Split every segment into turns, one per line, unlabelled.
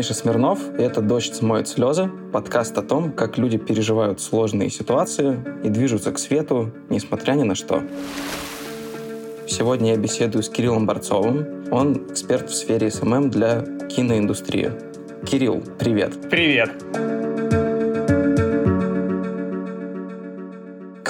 Миша Смирнов, и это «Дождь смоет слезы», подкаст о том, как люди переживают сложные ситуации и движутся к свету, несмотря ни на что. Сегодня я беседую с Кириллом Борцовым. Он эксперт в сфере СММ для киноиндустрии. Кирилл, привет.
Привет.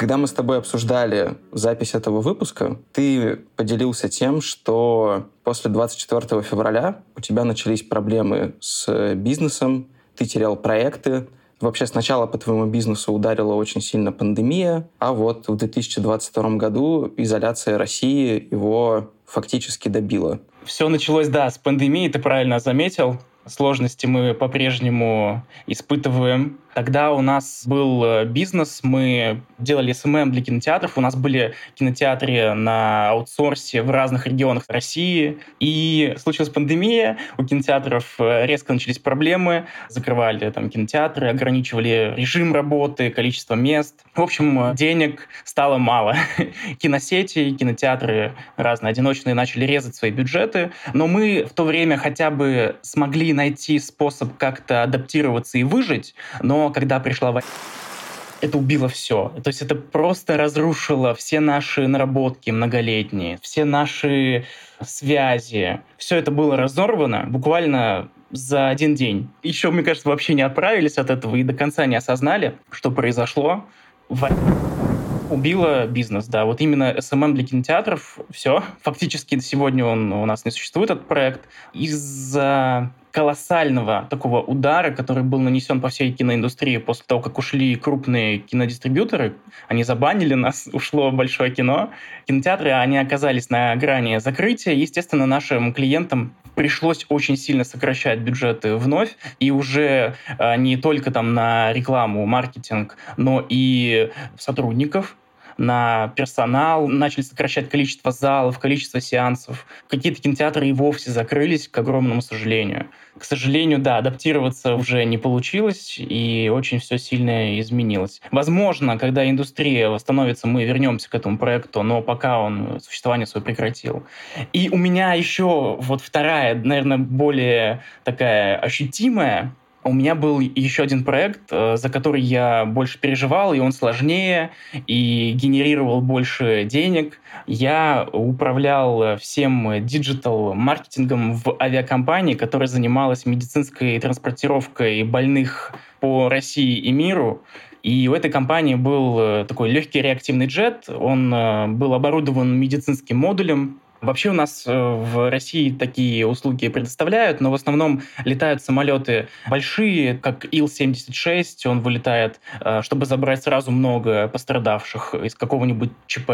Когда мы с тобой обсуждали запись этого выпуска, ты поделился тем, что после 24 февраля у тебя начались проблемы с бизнесом, ты терял проекты. Вообще сначала по твоему бизнесу ударила очень сильно пандемия, а вот в 2022 году изоляция России его фактически добила.
Все началось, да, с пандемии, ты правильно заметил. Сложности мы по-прежнему испытываем Тогда у нас был э, бизнес, мы делали СММ для кинотеатров, у нас были кинотеатры на аутсорсе в разных регионах России, и случилась пандемия, у кинотеатров э, резко начались проблемы, закрывали там кинотеатры, ограничивали режим работы, количество мест. В общем, денег стало мало. Киносети, кинотеатры разные одиночные начали резать свои бюджеты, но мы в то время хотя бы смогли найти способ как-то адаптироваться и выжить, но когда пришла война, это убило все. То есть это просто разрушило все наши наработки многолетние, все наши связи. Все это было разорвано буквально за один день. Еще, мне кажется, вообще не отправились от этого и до конца не осознали, что произошло. Убило бизнес, да. Вот именно SMM для кинотеатров, все. Фактически сегодня он у нас не существует, этот проект. Из-за колоссального такого удара, который был нанесен по всей киноиндустрии после того, как ушли крупные кинодистрибьюторы. Они забанили нас, ушло большое кино. Кинотеатры, они оказались на грани закрытия. Естественно, нашим клиентам пришлось очень сильно сокращать бюджеты вновь, и уже а, не только там на рекламу, маркетинг, но и сотрудников, на персонал, начали сокращать количество залов, количество сеансов. Какие-то кинотеатры и вовсе закрылись, к огромному сожалению. К сожалению, да, адаптироваться уже не получилось, и очень все сильно изменилось. Возможно, когда индустрия восстановится, мы вернемся к этому проекту, но пока он существование свое прекратил. И у меня еще вот вторая, наверное, более такая ощутимая у меня был еще один проект, э, за который я больше переживал, и он сложнее, и генерировал больше денег. Я управлял всем диджитал-маркетингом в авиакомпании, которая занималась медицинской транспортировкой больных по России и миру. И у этой компании был э, такой легкий реактивный джет, он э, был оборудован медицинским модулем, Вообще у нас э, в России такие услуги предоставляют, но в основном летают самолеты большие, как Ил-76, он вылетает, э, чтобы забрать сразу много пострадавших из какого-нибудь ЧП.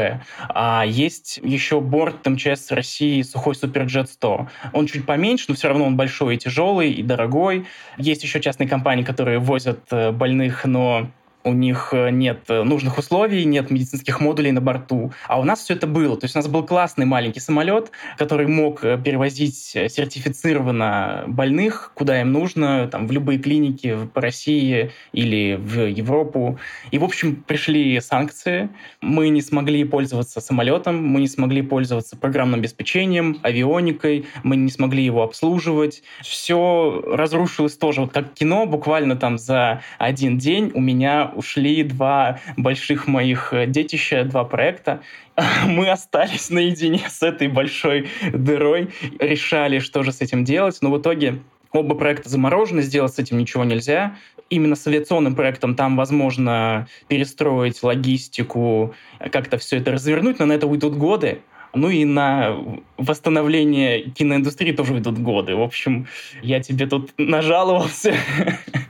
А есть еще борт МЧС России Сухой Суперджет 100. Он чуть поменьше, но все равно он большой и тяжелый, и дорогой. Есть еще частные компании, которые возят э, больных, но у них э, нет э, нужных условий, нет медицинских модулей на борту. А у нас все это было. То есть у нас был классный маленький самолет, который мог э, перевозить сертифицированно больных, куда им нужно, там, в любые клиники по России или в Европу. И, в общем, пришли санкции. Мы не смогли пользоваться самолетом, мы не смогли пользоваться программным обеспечением, авионикой, мы не смогли его обслуживать. Все разрушилось тоже. Вот как кино, буквально там за один день у меня ушли два больших моих э, детища, два проекта. Мы остались наедине с этой большой дырой, решали, что же с этим делать, но в итоге Оба проекта заморожены, сделать с этим ничего нельзя. Именно с авиационным проектом там возможно перестроить логистику, как-то все это развернуть, но на это уйдут годы. Ну и на восстановление киноиндустрии тоже уйдут годы. В общем, я тебе тут нажаловался.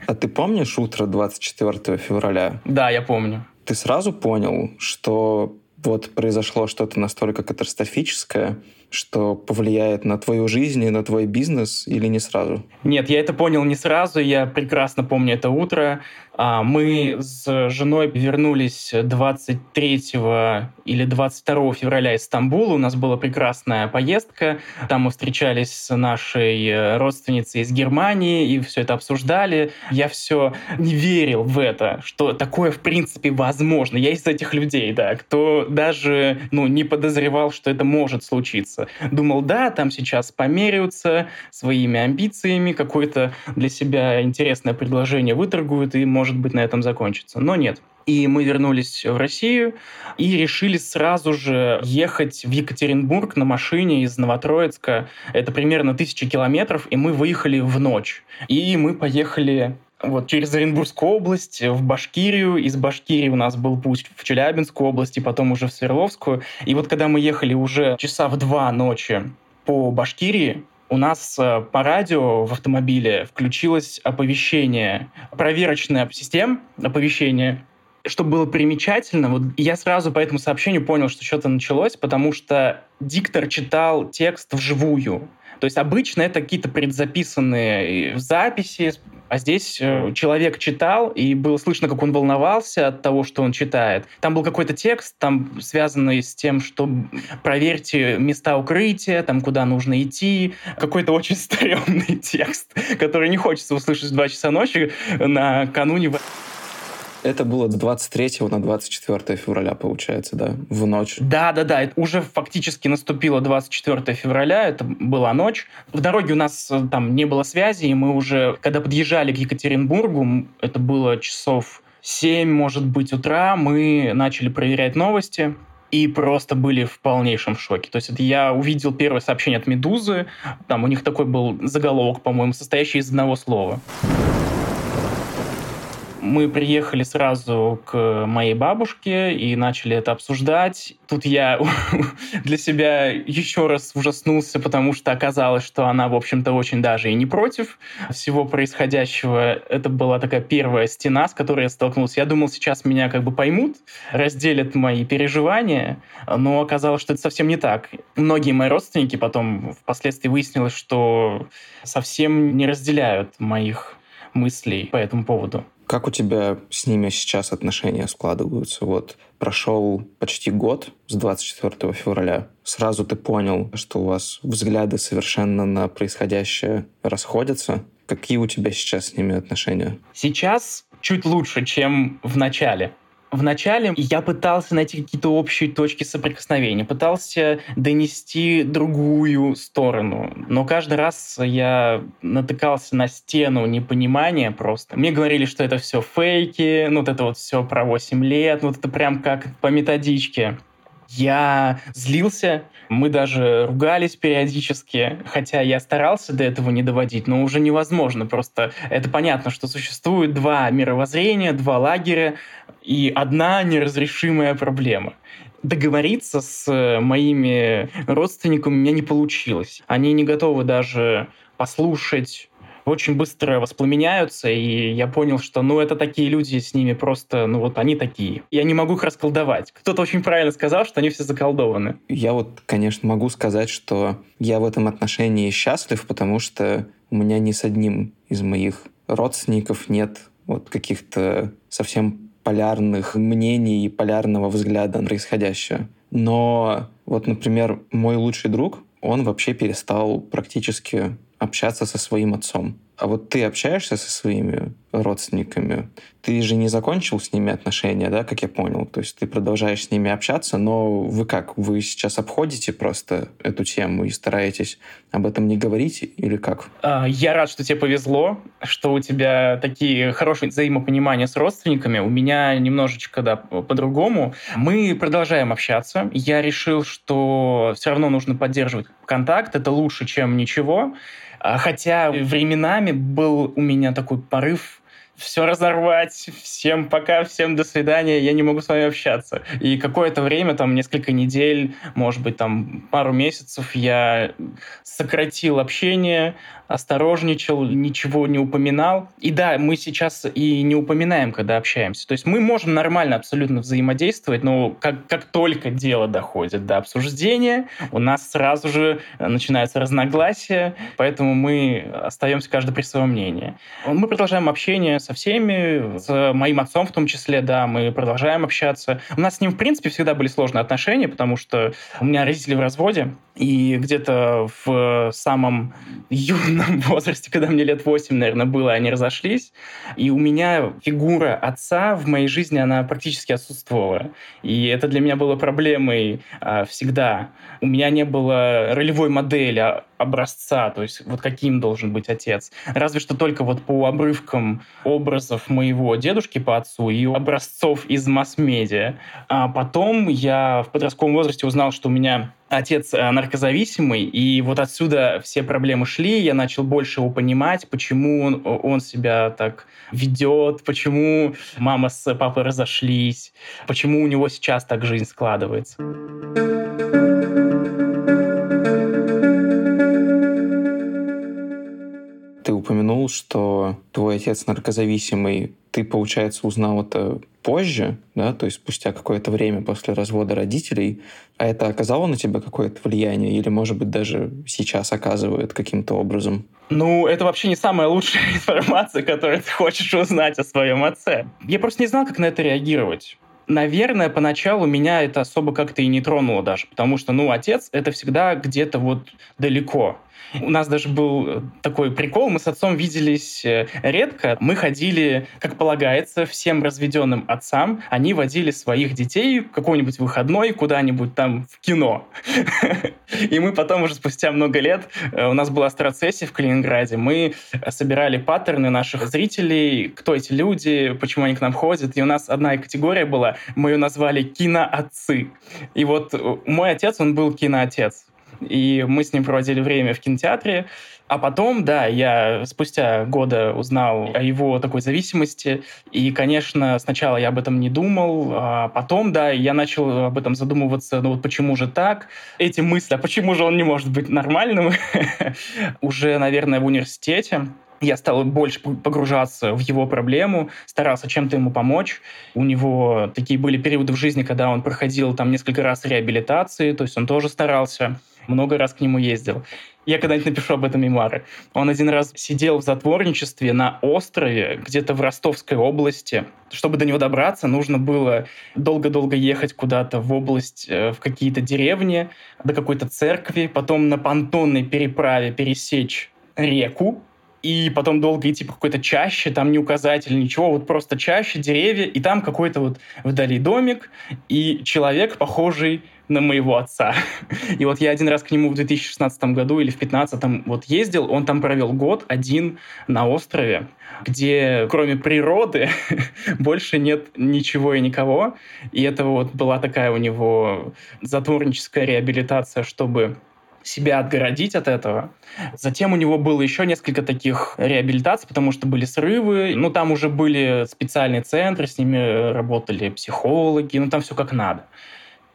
А ты помнишь утро 24 февраля?
Да, я помню.
Ты сразу понял, что вот произошло что-то настолько катастрофическое, что повлияет на твою жизнь и на твой бизнес или не сразу?
Нет, я это понял не сразу. Я прекрасно помню это утро. А, мы с женой вернулись 23 или 22 февраля из Стамбула. У нас была прекрасная поездка. Там мы встречались с нашей э, родственницей из Германии и все это обсуждали. Я все не верил в это, что такое в принципе возможно. Я из этих людей, да, кто даже ну, не подозревал, что это может случиться. Думал, да, там сейчас померяются своими амбициями, какое-то для себя интересное предложение выторгуют, и, может быть, на этом закончится. Но нет. И мы вернулись в Россию и решили сразу же ехать в Екатеринбург на машине из Новотроицка. Это примерно тысяча километров, и мы выехали в ночь. И мы поехали вот через Оренбургскую область в Башкирию. Из Башкирии у нас был путь в Челябинскую область и потом уже в Свердловскую. И вот когда мы ехали уже часа в два ночи по Башкирии, у нас э, по радио в автомобиле включилось оповещение, проверочная система оповещения что было примечательно, вот я сразу по этому сообщению понял, что что-то началось, потому что диктор читал текст вживую. То есть обычно это какие-то предзаписанные э, записи, а здесь э, человек читал, и было слышно, как он волновался от того, что он читает. Там был какой-то текст, там связанный с тем, что проверьте места укрытия, там куда нужно идти. Какой-то очень стрёмный текст, который не хочется услышать в 2 часа ночи накануне
это было с 23 на 24 февраля, получается, да, в ночь.
Да-да-да, уже фактически наступило 24 февраля, это была ночь. В дороге у нас э, там не было связи, и мы уже, когда подъезжали к Екатеринбургу, это было часов 7, может быть, утра, мы начали проверять новости, и просто были в полнейшем шоке. То есть это я увидел первое сообщение от «Медузы», там у них такой был заголовок, по-моему, состоящий из одного слова мы приехали сразу к моей бабушке и начали это обсуждать. Тут я для себя еще раз ужаснулся, потому что оказалось, что она, в общем-то, очень даже и не против всего происходящего. Это была такая первая стена, с которой я столкнулся. Я думал, сейчас меня как бы поймут, разделят мои переживания, но оказалось, что это совсем не так. Многие мои родственники потом впоследствии выяснилось, что совсем не разделяют моих мыслей по этому поводу.
Как у тебя с ними сейчас отношения складываются? Вот прошел почти год с 24 февраля. Сразу ты понял, что у вас взгляды совершенно на происходящее расходятся. Какие у тебя сейчас с ними отношения?
Сейчас чуть лучше, чем в начале. Вначале я пытался найти какие-то общие точки соприкосновения, пытался донести другую сторону, но каждый раз я натыкался на стену непонимания просто. Мне говорили, что это все фейки, ну вот это вот все про 8 лет, ну вот это прям как по методичке. Я злился, мы даже ругались периодически, хотя я старался до этого не доводить, но уже невозможно. Просто это понятно, что существует два мировоззрения, два лагеря и одна неразрешимая проблема договориться с моими родственниками у меня не получилось. Они не готовы даже послушать очень быстро воспламеняются, и я понял, что, ну, это такие люди, с ними просто, ну, вот они такие. Я не могу их расколдовать. Кто-то очень правильно сказал, что они все заколдованы.
Я вот, конечно, могу сказать, что я в этом отношении счастлив, потому что у меня ни с одним из моих родственников нет вот каких-то совсем полярных мнений и полярного взгляда на происходящее. Но вот, например, мой лучший друг, он вообще перестал практически общаться со своим отцом. А вот ты общаешься со своими родственниками? Ты же не закончил с ними отношения, да, как я понял? То есть ты продолжаешь с ними общаться, но вы как? Вы сейчас обходите просто эту тему и стараетесь об этом не говорить или как?
А, я рад, что тебе повезло, что у тебя такие хорошие взаимопонимания с родственниками. У меня немножечко, да, по-другому. Мы продолжаем общаться. Я решил, что все равно нужно поддерживать контакт. Это лучше, чем ничего. А, хотя временами был у меня такой порыв все разорвать, всем пока, всем до свидания, я не могу с вами общаться. И какое-то время, там несколько недель, может быть, там пару месяцев я сократил общение, осторожничал, ничего не упоминал. И да, мы сейчас и не упоминаем, когда общаемся. То есть мы можем нормально абсолютно взаимодействовать, но как, как только дело доходит до обсуждения, у нас сразу же начинается разногласия, поэтому мы остаемся каждый при своем мнении. Мы продолжаем общение со всеми, с моим отцом в том числе, да, мы продолжаем общаться. У нас с ним, в принципе, всегда были сложные отношения, потому что у меня родители в разводе, И где-то в самом юном возрасте, когда мне лет 8, наверное, было, они разошлись. И у меня фигура отца в моей жизни, она практически отсутствовала. И это для меня было проблемой а, всегда. У меня не было ролевой модели, а, образца, то есть вот каким должен быть отец. Разве что только вот по обрывкам образов моего дедушки по отцу и образцов из масс-медиа. А потом я в подростковом возрасте узнал, что у меня отец э, наркозависимый, и вот отсюда все проблемы шли, я начал больше его понимать, почему он, он себя так ведет, почему мама с папой разошлись, почему у него сейчас так жизнь складывается.
Ты упомянул, что твой отец наркозависимый. Ты, получается, узнал это позже, да, то есть спустя какое-то время после развода родителей, а это оказало на тебя какое-то влияние или, может быть, даже сейчас оказывает каким-то образом?
Ну, это вообще не самая лучшая информация, которую ты хочешь узнать о своем отце. Я просто не знал, как на это реагировать. Наверное, поначалу меня это особо как-то и не тронуло даже, потому что, ну, отец — это всегда где-то вот далеко. У нас даже был такой прикол, мы с отцом виделись э, редко. Мы ходили, как полагается, всем разведенным отцам. Они водили своих детей в какой-нибудь выходной куда-нибудь там в кино. И мы потом уже спустя много лет, э, у нас была страцессия в Калининграде, мы собирали паттерны наших зрителей, кто эти люди, почему они к нам ходят. И у нас одна категория была, мы ее назвали киноотцы. И вот э, мой отец, он был киноотец и мы с ним проводили время в кинотеатре. А потом, да, я спустя года узнал о его такой зависимости, и, конечно, сначала я об этом не думал, а потом, да, я начал об этом задумываться, ну вот почему же так? Эти мысли, а почему же он не может быть нормальным? Уже, наверное, в университете я стал больше погружаться в его проблему, старался чем-то ему помочь. У него такие были периоды в жизни, когда он проходил там несколько раз реабилитации, то есть он тоже старался много раз к нему ездил. Я когда-нибудь напишу об этом мемуары. Он один раз сидел в затворничестве на острове, где-то в Ростовской области. Чтобы до него добраться, нужно было долго-долго ехать куда-то в область, э, в какие-то деревни, до какой-то церкви, потом на понтонной переправе пересечь реку, и потом долго идти по какой-то чаще, там не указатель, ничего, вот просто чаще, деревья, и там какой-то вот вдали домик, и человек, похожий на моего отца. И вот я один раз к нему в 2016 году или в 2015 вот ездил, он там провел год один на острове, где кроме природы больше нет ничего и никого. И это вот была такая у него затворническая реабилитация, чтобы себя отгородить от этого. Затем у него было еще несколько таких реабилитаций, потому что были срывы. Ну, там уже были специальные центры, с ними работали психологи, ну, там все как надо.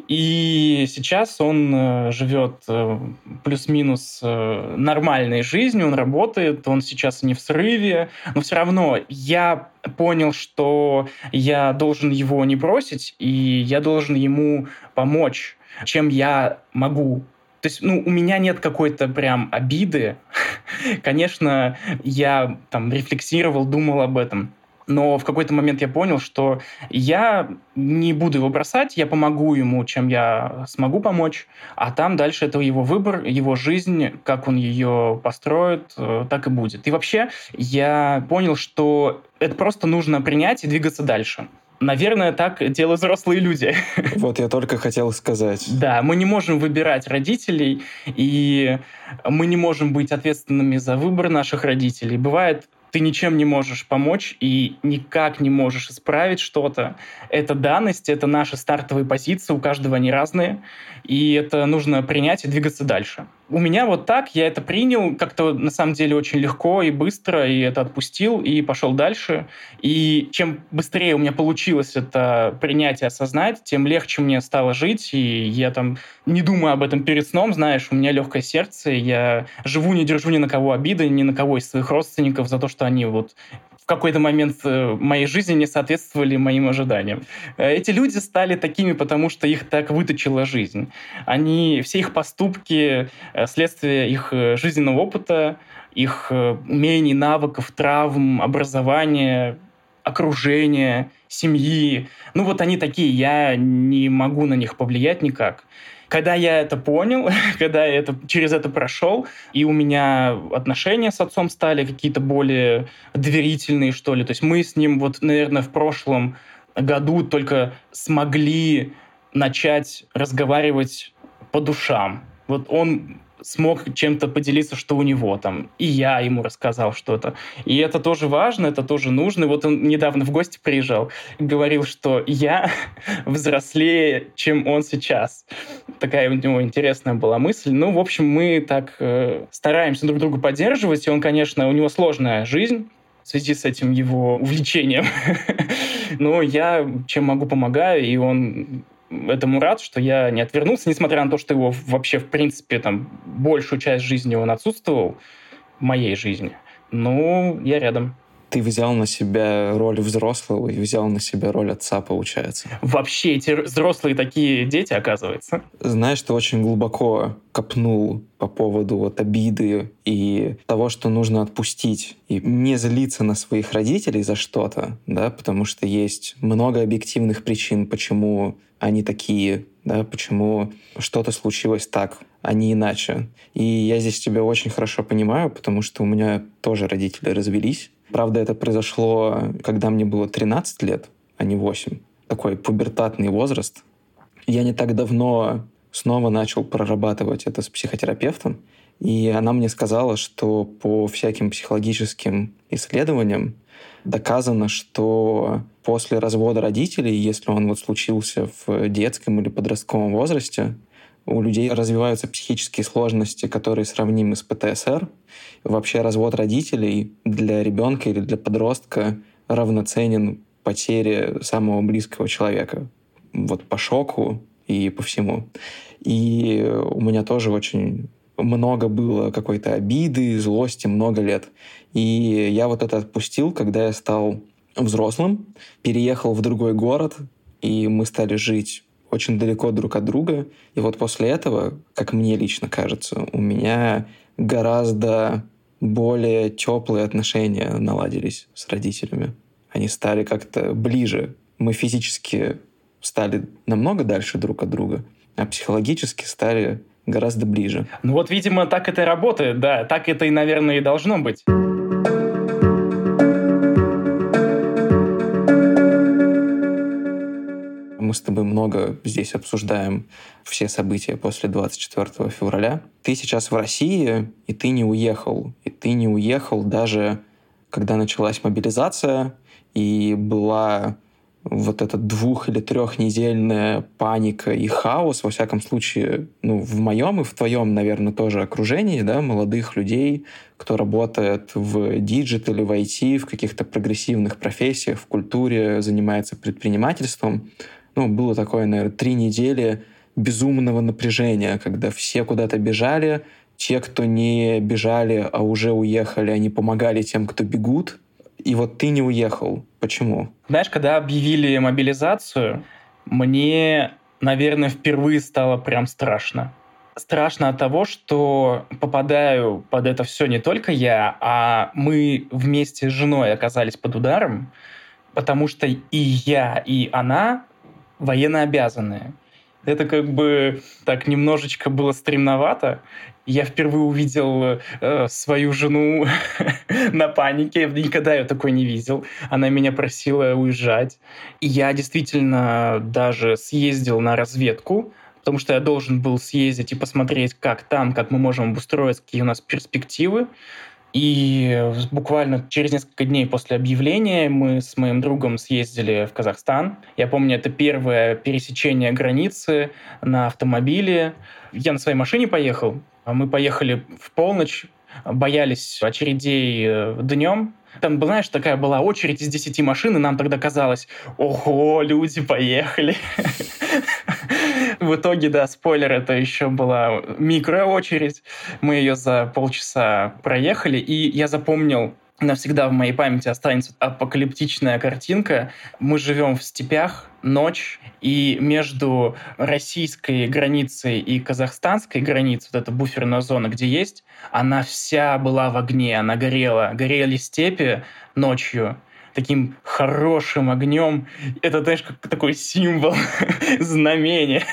И сейчас он э, живет э, плюс-минус э, нормальной жизнью, он работает, он сейчас не в срыве, но все равно я понял, что я должен его не бросить, и я должен ему помочь, чем я могу. То есть, ну, у меня нет какой-то прям обиды. Конечно, я там рефлексировал, думал об этом но в какой-то момент я понял, что я не буду его бросать, я помогу ему, чем я смогу помочь, а там дальше это его выбор, его жизнь, как он ее построит, э, так и будет. И вообще я понял, что это просто нужно принять и двигаться дальше. Наверное, так делают взрослые люди.
Вот я только хотел сказать.
Да, мы не можем выбирать родителей, и мы не можем быть ответственными за выбор наших родителей. Бывает ты ничем не можешь помочь и никак не можешь исправить что-то. Это данность, это наши стартовые позиции, у каждого они разные, и это нужно принять и двигаться дальше. У меня вот так, я это принял как-то на самом деле очень легко и быстро, и это отпустил, и пошел дальше. И чем быстрее у меня получилось это принять и осознать, тем легче мне стало жить, и я там не думаю об этом перед сном, знаешь, у меня легкое сердце, я живу, не держу ни на кого обиды, ни на кого из своих родственников за то, что они вот в какой-то момент э, моей жизни не соответствовали моим ожиданиям. Э, эти люди стали такими, потому что их так выточила жизнь. Они, все их поступки, э, следствие их жизненного опыта, их умений, навыков, травм, образования, окружения, семьи. Ну вот они такие, я не могу на них повлиять никак. Когда я это понял, когда я это, через это прошел, и у меня отношения с отцом стали какие-то более доверительные, что ли. То есть мы с ним вот, наверное, в прошлом году только смогли начать разговаривать по душам. Вот он смог чем-то поделиться, что у него там, и я ему рассказал что-то. И это тоже важно, это тоже нужно. И вот он недавно в гости приезжал, говорил, что я взрослее, чем он сейчас. Такая у него интересная была мысль. Ну, в общем, мы так э, стараемся друг друга поддерживать, и он, конечно, у него сложная жизнь, в связи с этим его увлечением. Но я чем могу помогаю, и он этому рад, что я не отвернулся, несмотря на то, что его вообще, в принципе, там, большую часть жизни он отсутствовал, в моей жизни. Ну, я рядом
ты взял на себя роль взрослого и взял на себя роль отца, получается.
Вообще эти взрослые такие дети, оказывается.
Знаешь, ты очень глубоко копнул по поводу вот обиды и того, что нужно отпустить и не злиться на своих родителей за что-то, да, потому что есть много объективных причин, почему они такие, да, почему что-то случилось так, а не иначе. И я здесь тебя очень хорошо понимаю, потому что у меня тоже родители развелись, Правда, это произошло, когда мне было 13 лет, а не 8. Такой пубертатный возраст. Я не так давно снова начал прорабатывать это с психотерапевтом, и она мне сказала, что по всяким психологическим исследованиям доказано, что после развода родителей, если он вот случился в детском или подростковом возрасте, у людей развиваются психические сложности, которые сравнимы с ПТСР. Вообще развод родителей для ребенка или для подростка равноценен потере самого близкого человека. Вот по шоку и по всему. И у меня тоже очень много было какой-то обиды, злости много лет. И я вот это отпустил, когда я стал взрослым, переехал в другой город, и мы стали жить очень далеко друг от друга. И вот после этого, как мне лично кажется, у меня гораздо более теплые отношения наладились с родителями. Они стали как-то ближе. Мы физически стали намного дальше друг от друга, а психологически стали гораздо ближе.
Ну вот, видимо, так это и работает, да. Так это и, наверное, и должно быть.
Мы с тобой много здесь обсуждаем все события после 24 февраля. Ты сейчас в России, и ты не уехал. И ты не уехал даже когда началась мобилизация, и была вот эта двух- или трехнедельная паника и хаос, во всяком случае, ну, в моем и в твоем, наверное, тоже окружении, да, молодых людей, кто работает в диджитале, в IT, в каких-то прогрессивных профессиях, в культуре, занимается предпринимательством ну, было такое, наверное, три недели безумного напряжения, когда все куда-то бежали, те, кто не бежали, а уже уехали, они помогали тем, кто бегут. И вот ты не уехал. Почему?
Знаешь, когда объявили мобилизацию, мне, наверное, впервые стало прям страшно. Страшно от того, что попадаю под это все не только я, а мы вместе с женой оказались под ударом, потому что и я, и она военнообязанные. Это как бы так немножечко было стремновато. Я впервые увидел э, свою жену на панике. Я никогда ее такой не видел. Она меня просила уезжать. И я действительно даже съездил на разведку, потому что я должен был съездить и посмотреть, как там, как мы можем обустроиться, какие у нас перспективы. И буквально через несколько дней после объявления мы с моим другом съездили в Казахстан. Я помню, это первое пересечение границы на автомобиле. Я на своей машине поехал. Мы поехали в полночь, боялись очередей э, днем, там, знаешь, такая была очередь из 10 машин, и нам тогда казалось, ого, люди поехали. В итоге, да, спойлер, это еще была микроочередь. Мы ее за полчаса проехали, и я запомнил навсегда в моей памяти останется апокалиптичная картинка. Мы живем в степях, ночь, и между российской границей и казахстанской границей, вот эта буферная зона, где есть, она вся была в огне, она горела. Горели степи ночью, таким хорошим огнем. Это, знаешь, как такой символ, знамение.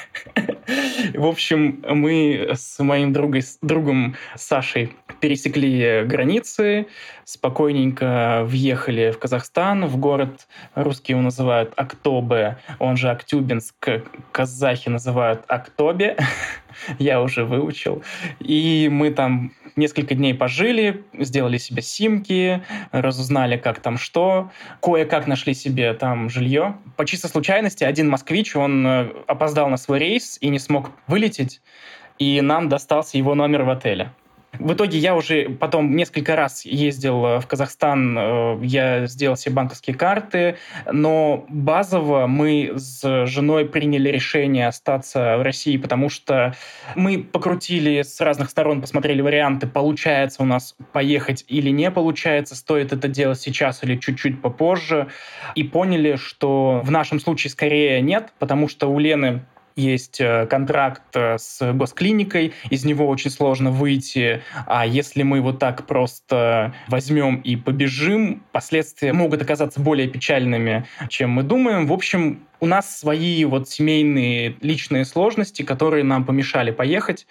В общем, мы с моим другой, другом Сашей пересекли границы, спокойненько въехали в Казахстан, в город, русские его называют Актобе, он же Актюбинск, казахи называют Актобе, я уже выучил. И мы там несколько дней пожили, сделали себе симки, разузнали, как там что, кое-как нашли себе там жилье. По чистой случайности один москвич, он э, опоздал на свой рейс и не смог вылететь, и нам достался его номер в отеле. В итоге я уже потом несколько раз ездил э, в Казахстан, э, я сделал все банковские карты, но базово мы с женой приняли решение остаться в России, потому что мы покрутили с разных сторон, посмотрели варианты, получается у нас поехать или не получается, стоит это делать сейчас или чуть-чуть попозже, и поняли, что в нашем случае скорее нет, потому что у Лены есть э, контракт э, с госклиникой, из него очень сложно выйти, а если мы вот так просто возьмем и побежим, последствия могут оказаться более печальными, чем мы думаем. В общем, у нас свои вот семейные личные сложности, которые нам помешали поехать,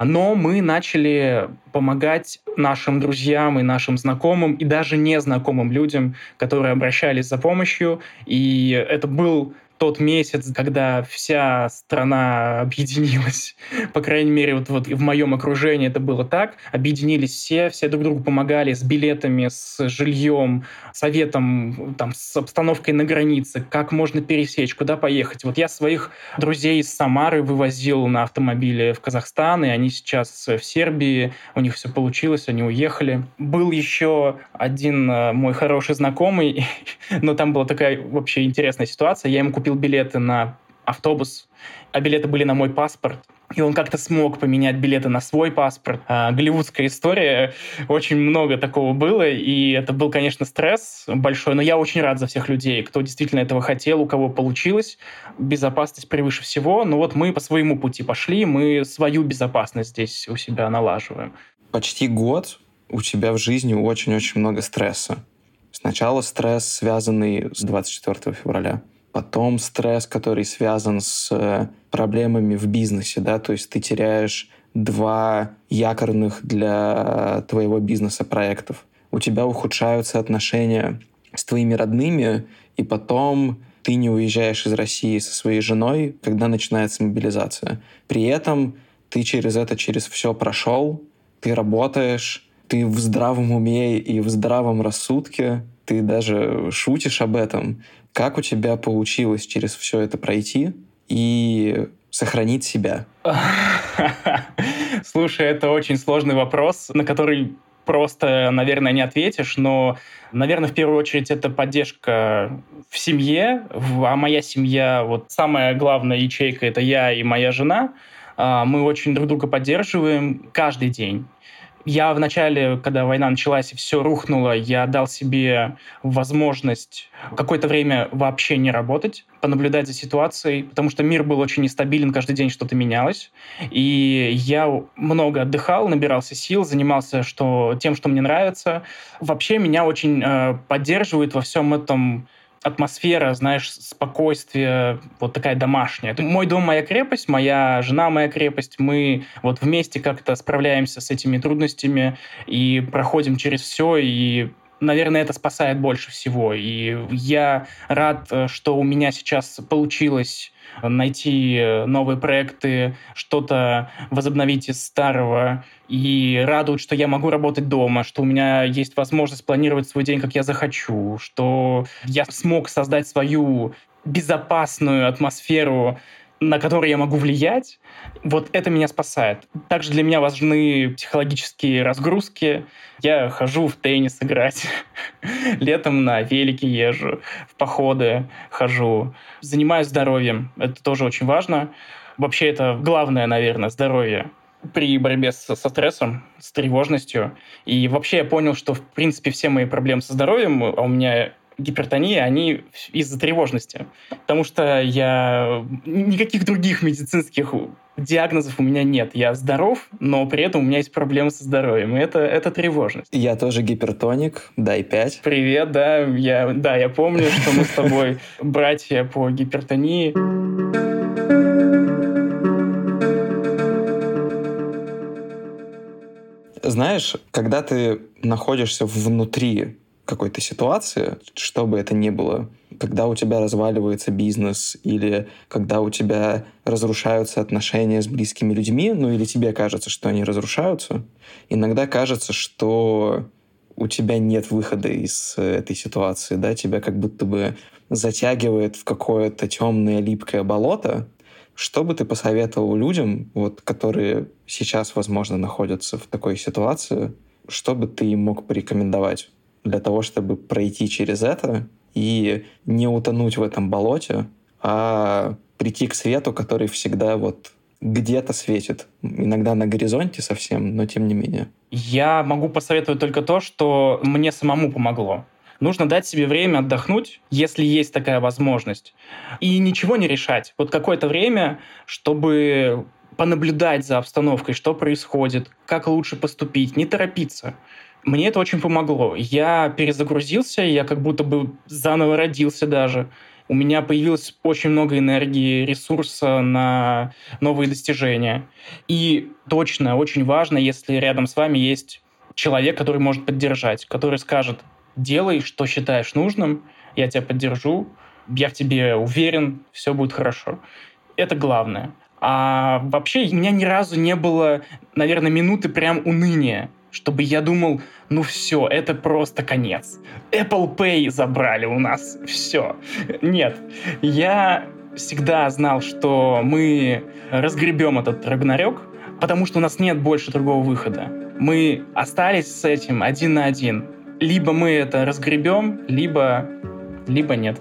но мы начали помогать нашим друзьям и нашим знакомым, и даже незнакомым людям, которые обращались за помощью. И это был тот месяц, когда вся страна объединилась, по крайней мере, вот, вот в моем окружении это было так, объединились все, все друг другу помогали с билетами, с жильем, советом, там, с обстановкой на границе, как можно пересечь, куда поехать. Вот я своих друзей из Самары вывозил на автомобиле в Казахстан, и они сейчас в Сербии, у них все получилось, они уехали. Был еще один э, мой хороший знакомый, но там была такая вообще интересная ситуация, я ему купил купил билеты на автобус, а билеты были на мой паспорт. И он как-то смог поменять билеты на свой паспорт. А, голливудская история, очень много такого было, и это был, конечно, стресс большой, но я очень рад за всех людей, кто действительно этого хотел, у кого получилось. Безопасность превыше всего, но вот мы по своему пути пошли, мы свою безопасность здесь у себя налаживаем.
Почти год у тебя в жизни очень-очень много стресса. Сначала стресс, связанный с 24 февраля потом стресс, который связан с э, проблемами в бизнесе, да, то есть ты теряешь два якорных для твоего бизнеса проектов. У тебя ухудшаются отношения с твоими родными, и потом ты не уезжаешь из России со своей женой, когда начинается мобилизация. При этом ты через это, через все прошел, ты работаешь, ты в здравом уме и в здравом рассудке, ты даже шутишь об этом. Как у тебя получилось через все это пройти и сохранить себя?
Слушай, это очень сложный вопрос, на который просто, наверное, не ответишь, но, наверное, в первую очередь это поддержка в семье, а моя семья, вот самая главная ячейка — это я и моя жена. А, мы очень друг друга поддерживаем каждый день. Я вначале, когда война началась и все рухнуло, я дал себе возможность какое-то время вообще не работать, понаблюдать за ситуацией, потому что мир был очень нестабилен, каждый день что-то менялось. И я много отдыхал, набирался сил, занимался что, тем, что мне нравится. Вообще меня очень э, поддерживает во всем этом атмосфера, знаешь, спокойствие, вот такая домашняя. Мой дом моя крепость, моя жена моя крепость. Мы вот вместе как-то справляемся с этими трудностями и проходим через все, и наверное, это спасает больше всего. И я рад, э, что у меня сейчас получилось найти новые проекты, что-то возобновить из старого. И радует, что я могу работать дома, что у меня есть возможность планировать свой день, как я захочу, что я смог создать свою безопасную атмосферу на которые я могу влиять, вот это меня спасает. Также для меня важны психологические разгрузки. Я хожу в теннис играть, летом на велике езжу, в походы хожу, занимаюсь здоровьем. Это тоже очень важно. Вообще это главное, наверное, здоровье при борьбе со, со стрессом, с тревожностью. И вообще я понял, что, в принципе, все мои проблемы со здоровьем, а у меня гипертонии, они из-за тревожности. Потому что я... Никаких других медицинских диагнозов у меня нет. Я здоров, но при этом у меня есть проблемы со здоровьем. И это, это тревожность.
Я тоже гипертоник, дай 5.
Привет, да. Я, да, я помню, что мы с тобой братья по гипертонии.
Знаешь, когда ты находишься внутри какой-то ситуации, что бы это ни было, когда у тебя разваливается бизнес или когда у тебя разрушаются отношения с близкими людьми, ну или тебе кажется, что они разрушаются, иногда кажется, что у тебя нет выхода из этой ситуации, да, тебя как будто бы затягивает в какое-то темное липкое болото, что бы ты посоветовал людям, вот, которые сейчас, возможно, находятся в такой ситуации, что бы ты им мог порекомендовать для того, чтобы пройти через это и не утонуть в этом болоте, а прийти к свету, который всегда вот где-то светит. Иногда на горизонте совсем, но тем не менее.
Я могу посоветовать только то, что мне самому помогло. Нужно дать себе время отдохнуть, если есть такая возможность, и ничего не решать. Вот какое-то время, чтобы понаблюдать за обстановкой, что происходит, как лучше поступить, не торопиться. Мне это очень помогло. Я перезагрузился, я как будто бы заново родился даже. У меня появилось очень много энергии, ресурса на новые достижения. И точно, очень важно, если рядом с вами есть человек, который может поддержать, который скажет, делай, что считаешь нужным, я тебя поддержу, я в тебе уверен, все будет хорошо. Это главное. А вообще у меня ни разу не было, наверное, минуты прям уныния чтобы я думал, ну все, это просто конец. Apple Pay забрали у нас, все. Нет, я всегда знал, что мы разгребем этот Рагнарёк, потому что у нас нет больше другого выхода. Мы остались с этим один на один. Либо мы это разгребем, либо, либо нет.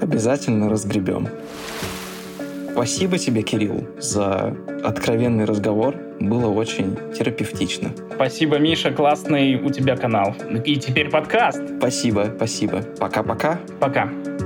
Обязательно разгребем. Спасибо тебе, Кирилл, за откровенный разговор. Было очень терапевтично.
Спасибо, Миша, классный у тебя канал. И теперь подкаст.
Спасибо, спасибо. Пока-пока.
Пока. -пока. Пока.